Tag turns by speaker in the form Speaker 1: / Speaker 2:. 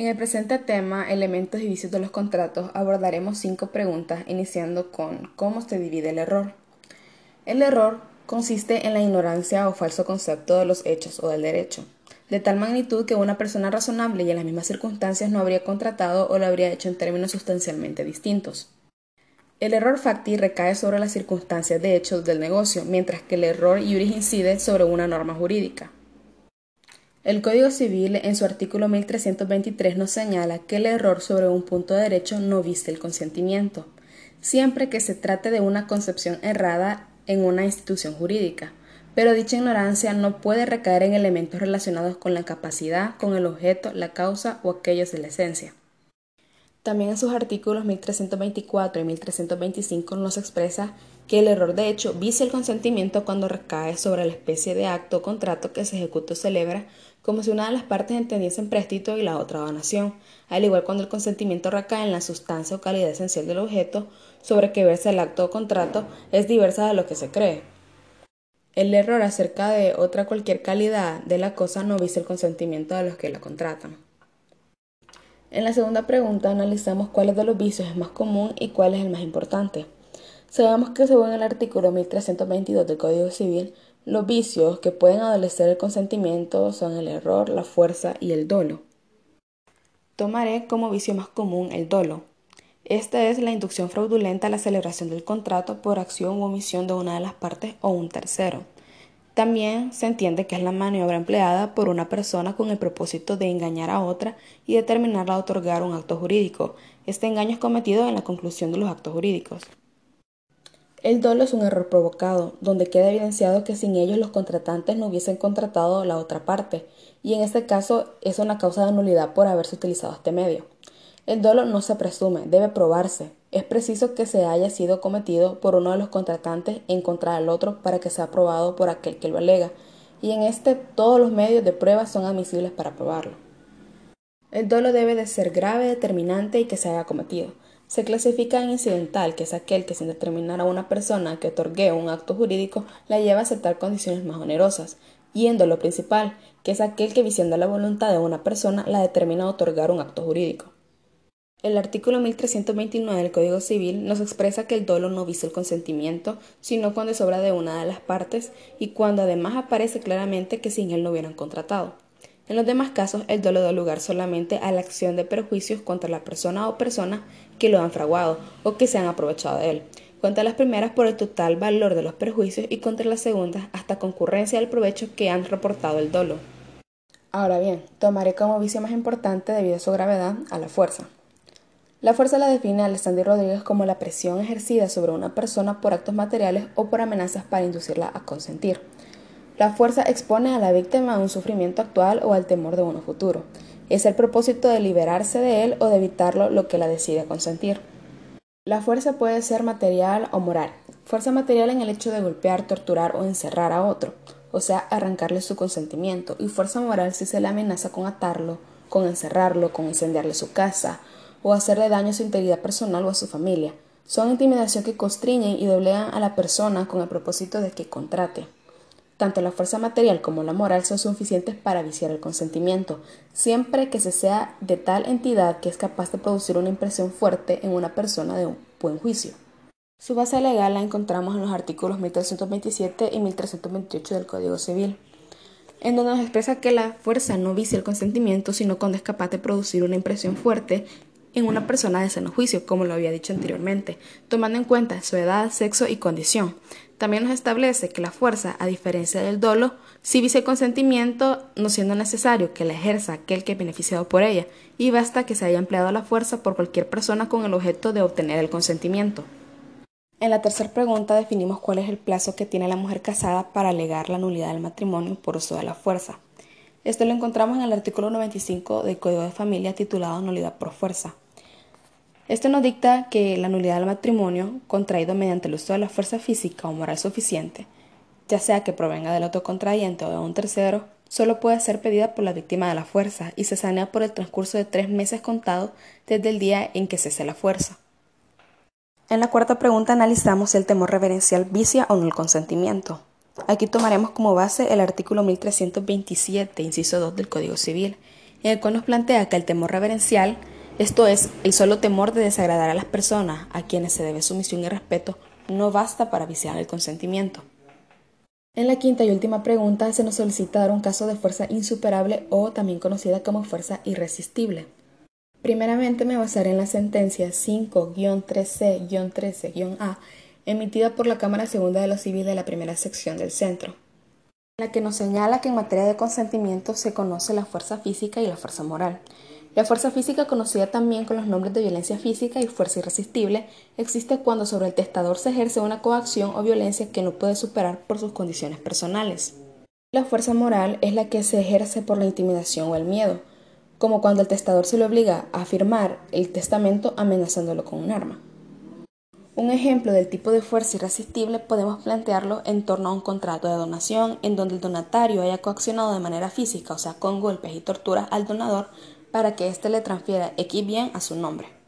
Speaker 1: En el presente tema, elementos y vicios de los contratos, abordaremos cinco preguntas, iniciando con ¿cómo se divide el error? El error consiste en la ignorancia o falso concepto de los hechos o del derecho, de tal magnitud que una persona razonable y en las mismas circunstancias no habría contratado o lo habría hecho en términos sustancialmente distintos. El error facti recae sobre las circunstancias de hechos del negocio, mientras que el error iuris incide sobre una norma jurídica. El Código Civil, en su artículo 1323, nos señala que el error sobre un punto de derecho no viste el consentimiento, siempre que se trate de una concepción errada en una institución jurídica, pero dicha ignorancia no puede recaer en elementos relacionados con la capacidad, con el objeto, la causa o aquellos de la esencia. También en sus artículos 1324 y 1325 nos expresa que el error de hecho vicia el consentimiento cuando recae sobre la especie de acto o contrato que se ejecuta o celebra como si una de las partes entendiese en préstito y la otra donación, al igual cuando el consentimiento recae en la sustancia o calidad esencial del objeto sobre que versa el acto o contrato es diversa de lo que se cree. El error acerca de otra cualquier calidad de la cosa no visa el consentimiento de los que la contratan. En la segunda pregunta analizamos cuál de los vicios es más común y cuál es el más importante. Sabemos que según el artículo 1322 del Código Civil, los vicios que pueden adolecer el consentimiento son el error, la fuerza y el dolo. Tomaré como vicio más común el dolo. Esta es la inducción fraudulenta a la celebración del contrato por acción u omisión de una de las partes o un tercero. También se entiende que es la maniobra empleada por una persona con el propósito de engañar a otra y determinarla a otorgar un acto jurídico. Este engaño es cometido en la conclusión de los actos jurídicos. El dolo es un error provocado, donde queda evidenciado que sin ellos los contratantes no hubiesen contratado la otra parte, y en este caso es una causa de nulidad por haberse utilizado este medio. El dolo no se presume, debe probarse. Es preciso que se haya sido cometido por uno de los contratantes en contra del otro para que sea aprobado por aquel que lo alega, y en este todos los medios de prueba son admisibles para probarlo. El dolo debe de ser grave, determinante y que se haya cometido. Se clasifica en incidental, que es aquel que sin determinar a una persona que otorgue un acto jurídico la lleva a aceptar condiciones más onerosas, y en lo principal, que es aquel que viciando la voluntad de una persona la determina a otorgar un acto jurídico. El artículo 1329 del Código Civil nos expresa que el dolo no visa el consentimiento, sino cuando es obra de una de las partes y cuando además aparece claramente que sin él no hubieran contratado. En los demás casos, el dolo da lugar solamente a la acción de perjuicios contra la persona o persona que lo han fraguado o que se han aprovechado de él. Contra las primeras por el total valor de los perjuicios y contra las segundas hasta concurrencia del provecho que han reportado el dolo. Ahora bien, tomaré como vicio más importante debido a su gravedad a la fuerza. La fuerza la define Alessandro Rodríguez como la presión ejercida sobre una persona por actos materiales o por amenazas para inducirla a consentir. La fuerza expone a la víctima a un sufrimiento actual o al temor de uno futuro. Es el propósito de liberarse de él o de evitarlo lo que la decide consentir. La fuerza puede ser material o moral. Fuerza material en el hecho de golpear, torturar o encerrar a otro, o sea, arrancarle su consentimiento, y fuerza moral si se le amenaza con atarlo, con encerrarlo, con incendiarle su casa, o hacerle daño a su integridad personal o a su familia. Son intimidación que constriñen y doblegan a la persona con el propósito de que contrate. Tanto la fuerza material como la moral son suficientes para viciar el consentimiento, siempre que se sea de tal entidad que es capaz de producir una impresión fuerte en una persona de un buen juicio. Su base legal la encontramos en los artículos 1327 y 1328 del Código Civil, en donde nos expresa que la fuerza no vicia el consentimiento, sino cuando es capaz de producir una impresión fuerte en una persona de sano juicio, como lo había dicho anteriormente, tomando en cuenta su edad, sexo y condición. También nos establece que la fuerza, a diferencia del dolo, si vice consentimiento, no siendo necesario que la ejerza aquel que es beneficiado por ella, y basta que se haya empleado la fuerza por cualquier persona con el objeto de obtener el consentimiento. En la tercera pregunta definimos cuál es el plazo que tiene la mujer casada para alegar la nulidad del matrimonio por uso de la fuerza. Esto lo encontramos en el artículo 95 del Código de Familia titulado Nulidad por fuerza. Esto nos dicta que la nulidad del matrimonio, contraído mediante el uso de la fuerza física o moral suficiente, ya sea que provenga del otro contrayente o de un tercero, solo puede ser pedida por la víctima de la fuerza y se sanea por el transcurso de tres meses contados desde el día en que cese la fuerza. En la cuarta pregunta analizamos si el temor reverencial vicia o no el consentimiento. Aquí tomaremos como base el artículo 1327, inciso 2 del Código Civil, en el cual nos plantea que el temor reverencial, esto es, el solo temor de desagradar a las personas a quienes se debe sumisión y respeto, no basta para viciar el consentimiento. En la quinta y última pregunta se nos solicita dar un caso de fuerza insuperable o también conocida como fuerza irresistible. Primeramente me basaré en la sentencia 5-3C-13-A emitida por la Cámara Segunda de lo Civil de la primera sección del centro, la que nos señala que en materia de consentimiento se conoce la fuerza física y la fuerza moral. La fuerza física, conocida también con los nombres de violencia física y fuerza irresistible, existe cuando sobre el testador se ejerce una coacción o violencia que no puede superar por sus condiciones personales. La fuerza moral es la que se ejerce por la intimidación o el miedo, como cuando el testador se le obliga a firmar el testamento amenazándolo con un arma. Un ejemplo del tipo de fuerza irresistible podemos plantearlo en torno a un contrato de donación en donde el donatario haya coaccionado de manera física, o sea, con golpes y torturas al donador, para que éste le transfiera X bien a su nombre.